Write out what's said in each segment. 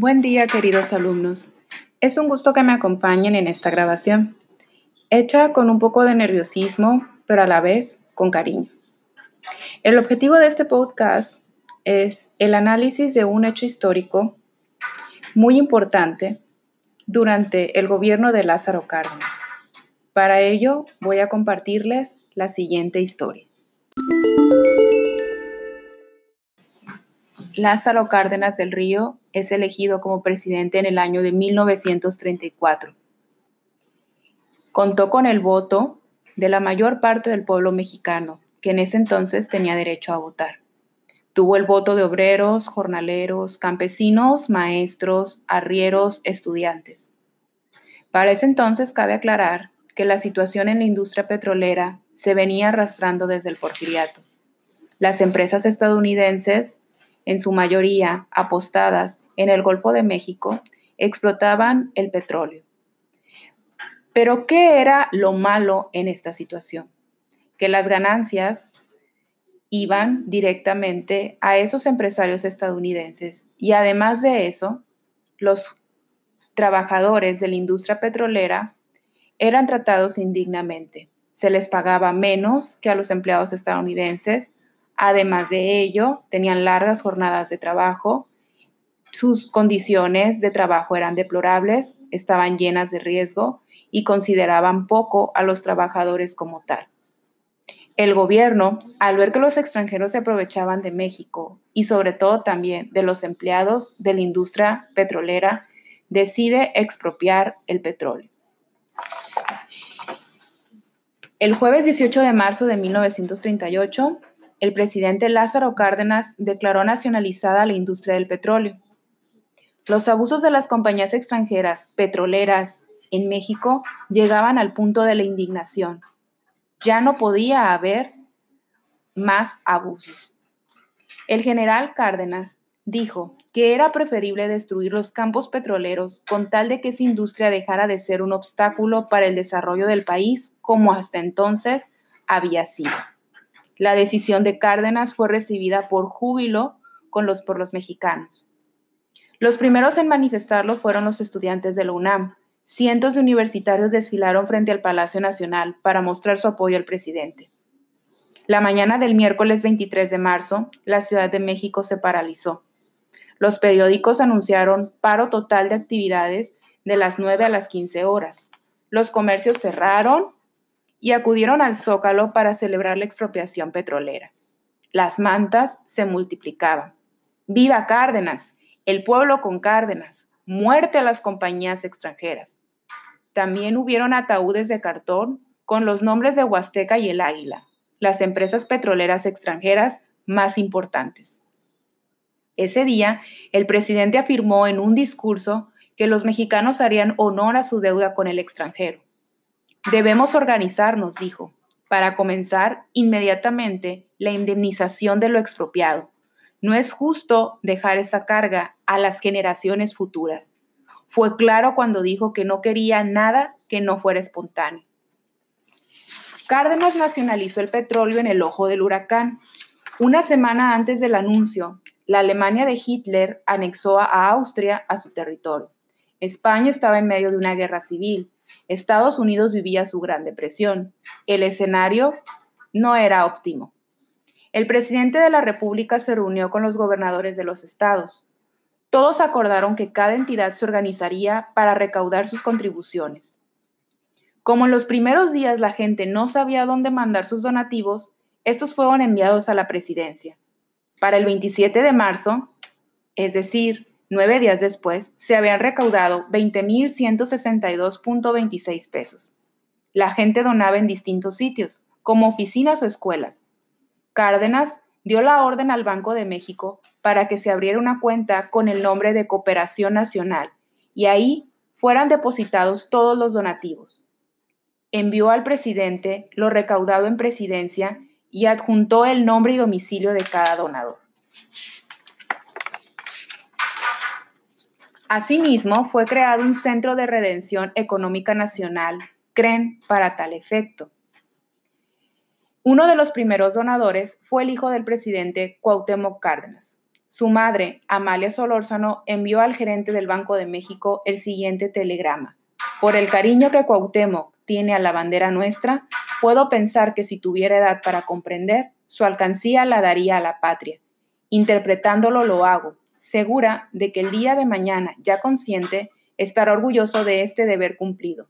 Buen día, queridos alumnos. Es un gusto que me acompañen en esta grabación, hecha con un poco de nerviosismo, pero a la vez con cariño. El objetivo de este podcast es el análisis de un hecho histórico muy importante durante el gobierno de Lázaro Cárdenas. Para ello voy a compartirles la siguiente historia. Lázaro Cárdenas del Río es elegido como presidente en el año de 1934. Contó con el voto de la mayor parte del pueblo mexicano, que en ese entonces tenía derecho a votar. Tuvo el voto de obreros, jornaleros, campesinos, maestros, arrieros, estudiantes. Para ese entonces cabe aclarar que la situación en la industria petrolera se venía arrastrando desde el porfiriato. Las empresas estadounidenses en su mayoría apostadas en el Golfo de México, explotaban el petróleo. Pero ¿qué era lo malo en esta situación? Que las ganancias iban directamente a esos empresarios estadounidenses y además de eso, los trabajadores de la industria petrolera eran tratados indignamente. Se les pagaba menos que a los empleados estadounidenses Además de ello, tenían largas jornadas de trabajo, sus condiciones de trabajo eran deplorables, estaban llenas de riesgo y consideraban poco a los trabajadores como tal. El gobierno, al ver que los extranjeros se aprovechaban de México y sobre todo también de los empleados de la industria petrolera, decide expropiar el petróleo. El jueves 18 de marzo de 1938, el presidente Lázaro Cárdenas declaró nacionalizada la industria del petróleo. Los abusos de las compañías extranjeras petroleras en México llegaban al punto de la indignación. Ya no podía haber más abusos. El general Cárdenas dijo que era preferible destruir los campos petroleros con tal de que esa industria dejara de ser un obstáculo para el desarrollo del país como hasta entonces había sido. La decisión de Cárdenas fue recibida por júbilo por los mexicanos. Los primeros en manifestarlo fueron los estudiantes de la UNAM. Cientos de universitarios desfilaron frente al Palacio Nacional para mostrar su apoyo al presidente. La mañana del miércoles 23 de marzo, la Ciudad de México se paralizó. Los periódicos anunciaron paro total de actividades de las 9 a las 15 horas. Los comercios cerraron y acudieron al Zócalo para celebrar la expropiación petrolera. Las mantas se multiplicaban. ¡Viva Cárdenas! El pueblo con Cárdenas. Muerte a las compañías extranjeras. También hubieron ataúdes de cartón con los nombres de Huasteca y el Águila, las empresas petroleras extranjeras más importantes. Ese día, el presidente afirmó en un discurso que los mexicanos harían honor a su deuda con el extranjero Debemos organizarnos, dijo, para comenzar inmediatamente la indemnización de lo expropiado. No es justo dejar esa carga a las generaciones futuras. Fue claro cuando dijo que no quería nada que no fuera espontáneo. Cárdenas nacionalizó el petróleo en el ojo del huracán. Una semana antes del anuncio, la Alemania de Hitler anexó a Austria a su territorio. España estaba en medio de una guerra civil Estados Unidos vivía su Gran Depresión. El escenario no era óptimo. El presidente de la República se reunió con los gobernadores de los estados. Todos acordaron que cada entidad se organizaría para recaudar sus contribuciones. Como en los primeros días la gente no sabía dónde mandar sus donativos, estos fueron enviados a la presidencia. Para el 27 de marzo, es decir, Nueve días después, se habían recaudado 20.162.26 pesos. La gente donaba en distintos sitios, como oficinas o escuelas. Cárdenas dio la orden al Banco de México para que se abriera una cuenta con el nombre de Cooperación Nacional y ahí fueran depositados todos los donativos. Envió al presidente lo recaudado en presidencia y adjuntó el nombre y domicilio de cada donador. Asimismo, fue creado un Centro de Redención Económica Nacional, CREN, para tal efecto. Uno de los primeros donadores fue el hijo del presidente Cuauhtémoc Cárdenas, Su madre, Amalia Solórzano, envió al gerente del Banco de México el siguiente telegrama. Por el cariño que Cuauhtémoc tiene a la bandera nuestra, puedo pensar que si tuviera edad para comprender, su alcancía la daría a la patria. Interpretándolo lo hago, segura de que el día de mañana, ya consciente, estará orgulloso de este deber cumplido.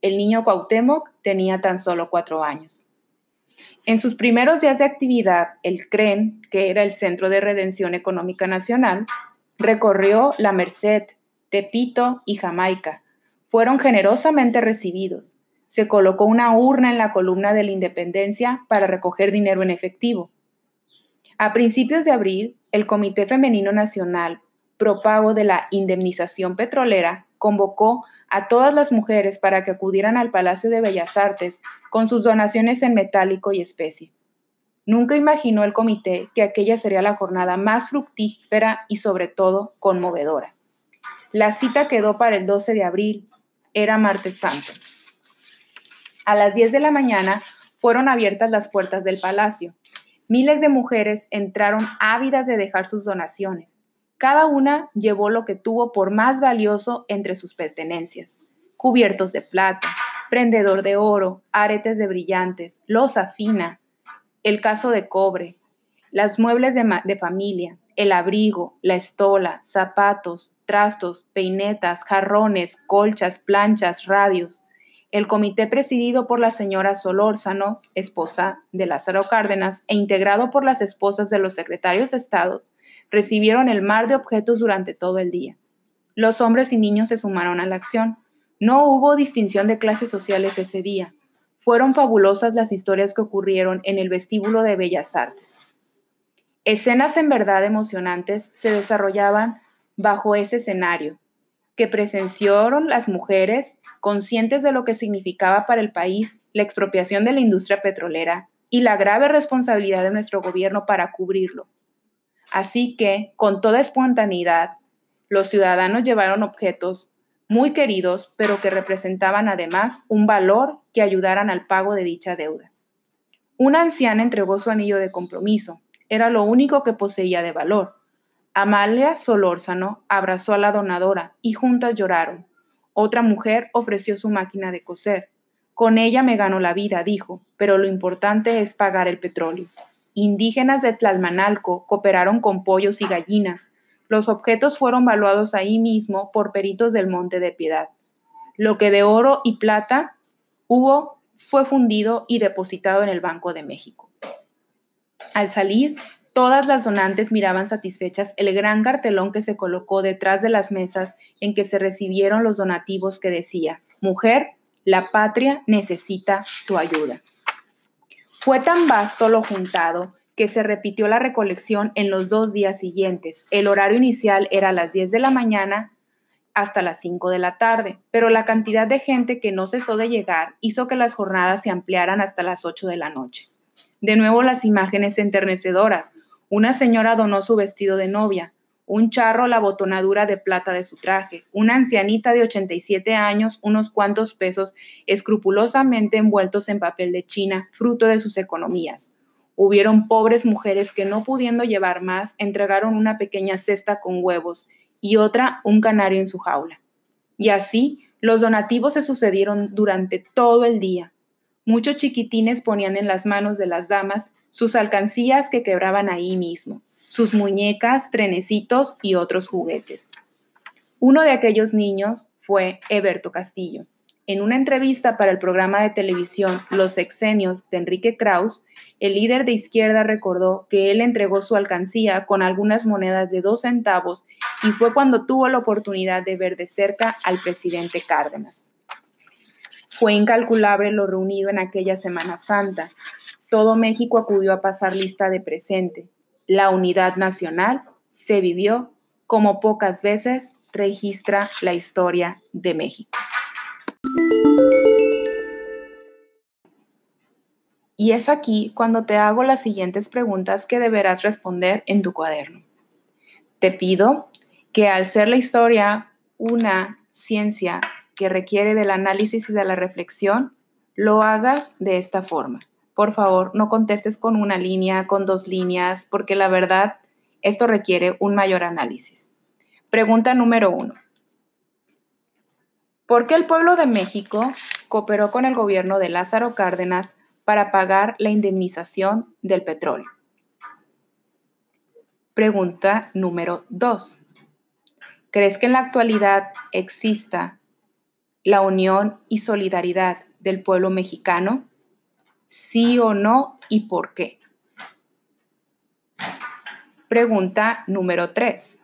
El niño Cuauhtémoc tenía tan solo cuatro años. En sus primeros días de actividad, el CREN, que era el Centro de Redención Económica Nacional, recorrió La Merced, Tepito y Jamaica. Fueron generosamente recibidos. Se colocó una urna en la columna de la Independencia para recoger dinero en efectivo. A principios de abril, el Comité Femenino Nacional, propago de la indemnización petrolera, convocó a todas las mujeres para que acudieran al Palacio de Bellas Artes con sus donaciones en metálico y especie. Nunca imaginó el comité que aquella sería la jornada más fructífera y sobre todo conmovedora. La cita quedó para el 12 de abril, era martes santo. A las 10 de la mañana fueron abiertas las puertas del palacio. Miles de mujeres entraron ávidas de dejar sus donaciones. Cada una llevó lo que tuvo por más valioso entre sus pertenencias. Cubiertos de plata, prendedor de oro, aretes de brillantes, losa fina, el caso de cobre, las muebles de, de familia, el abrigo, la estola, zapatos, trastos, peinetas, jarrones, colchas, planchas, radios. El comité presidido por la señora Solórzano, esposa de Lázaro Cárdenas, e integrado por las esposas de los secretarios de Estado, recibieron el mar de objetos durante todo el día. Los hombres y niños se sumaron a la acción. No hubo distinción de clases sociales ese día. Fueron fabulosas las historias que ocurrieron en el vestíbulo de Bellas Artes. Escenas en verdad emocionantes se desarrollaban bajo ese escenario, que presenciaron las mujeres conscientes de lo que significaba para el país la expropiación de la industria petrolera y la grave responsabilidad de nuestro gobierno para cubrirlo. Así que, con toda espontaneidad, los ciudadanos llevaron objetos muy queridos, pero que representaban además un valor que ayudaran al pago de dicha deuda. Una anciana entregó su anillo de compromiso, era lo único que poseía de valor. Amalia Solórzano abrazó a la donadora y juntas lloraron. Otra mujer ofreció su máquina de coser. Con ella me gano la vida, dijo, pero lo importante es pagar el petróleo. Indígenas de Tlalmanalco cooperaron con pollos y gallinas. Los objetos fueron valuados ahí mismo por peritos del Monte de Piedad. Lo que de oro y plata hubo fue fundido y depositado en el Banco de México. Al salir, todas las donantes miraban satisfechas el gran cartelón que se colocó detrás de las mesas en que se recibieron los donativos que decía, Mujer, la patria necesita tu ayuda. Fue tan vasto lo juntado que se repitió la recolección en los dos días siguientes. El horario inicial era a las 10 de la mañana hasta las 5 de la tarde, pero la cantidad de gente que no cesó de llegar hizo que las jornadas se ampliaran hasta las 8 de la noche. De nuevo las imágenes enternecedoras. Una señora donó su vestido de novia, un charro la botonadura de plata de su traje, una ancianita de 87 años unos cuantos pesos escrupulosamente envueltos en papel de China, fruto de sus economías. Hubieron pobres mujeres que no pudiendo llevar más, entregaron una pequeña cesta con huevos y otra un canario en su jaula. Y así los donativos se sucedieron durante todo el día. Muchos chiquitines ponían en las manos de las damas sus alcancías que quebraban ahí mismo sus muñecas, trenecitos y otros juguetes. Uno de aquellos niños fue Eberto Castillo. En una entrevista para el programa de televisión Los Exenios de Enrique Kraus, el líder de izquierda recordó que él entregó su alcancía con algunas monedas de dos centavos y fue cuando tuvo la oportunidad de ver de cerca al presidente Cárdenas. Fue incalculable lo reunido en aquella Semana Santa. Todo México acudió a pasar lista de presente la unidad nacional se vivió como pocas veces registra la historia de México. Y es aquí cuando te hago las siguientes preguntas que deberás responder en tu cuaderno. Te pido que al ser la historia una ciencia que requiere del análisis y de la reflexión, lo hagas de esta forma por favor, no contestes con una línea, con dos líneas, porque la verdad Esto requiere un mayor análisis. Pregunta número uno. ¿Por qué el pueblo de México cooperó con el gobierno de Lázaro Cárdenas para pagar la indemnización del petróleo? Pregunta número 2. ¿Crees que en la actualidad exista la unión y solidaridad del pueblo mexicano? ¿Sí o no y por qué? Pregunta número 3.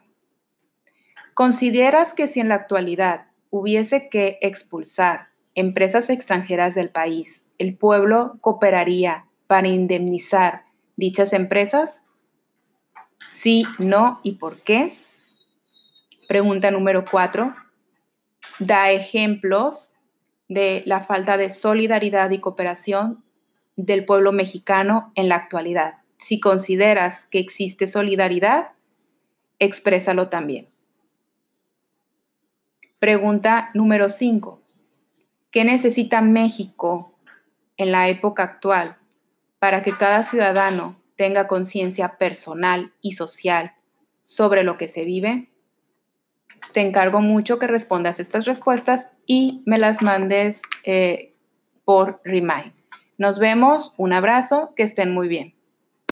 ¿Consideras que si en la actualidad hubiese que expulsar empresas extranjeras del país, el pueblo cooperaría para indemnizar dichas empresas? Sí, no y por qué. Pregunta número cuatro. Da ejemplos de la falta de solidaridad y cooperación del pueblo mexicano en la actualidad. Si consideras que existe solidaridad, exprésalo también. Pregunta número 5. ¿Qué necesita México en la época actual para que cada ciudadano tenga conciencia personal y social sobre lo que se vive? Te encargo mucho que respondas estas respuestas y me las mandes eh, por Remind. Nos vemos, un abrazo, que estén muy bien.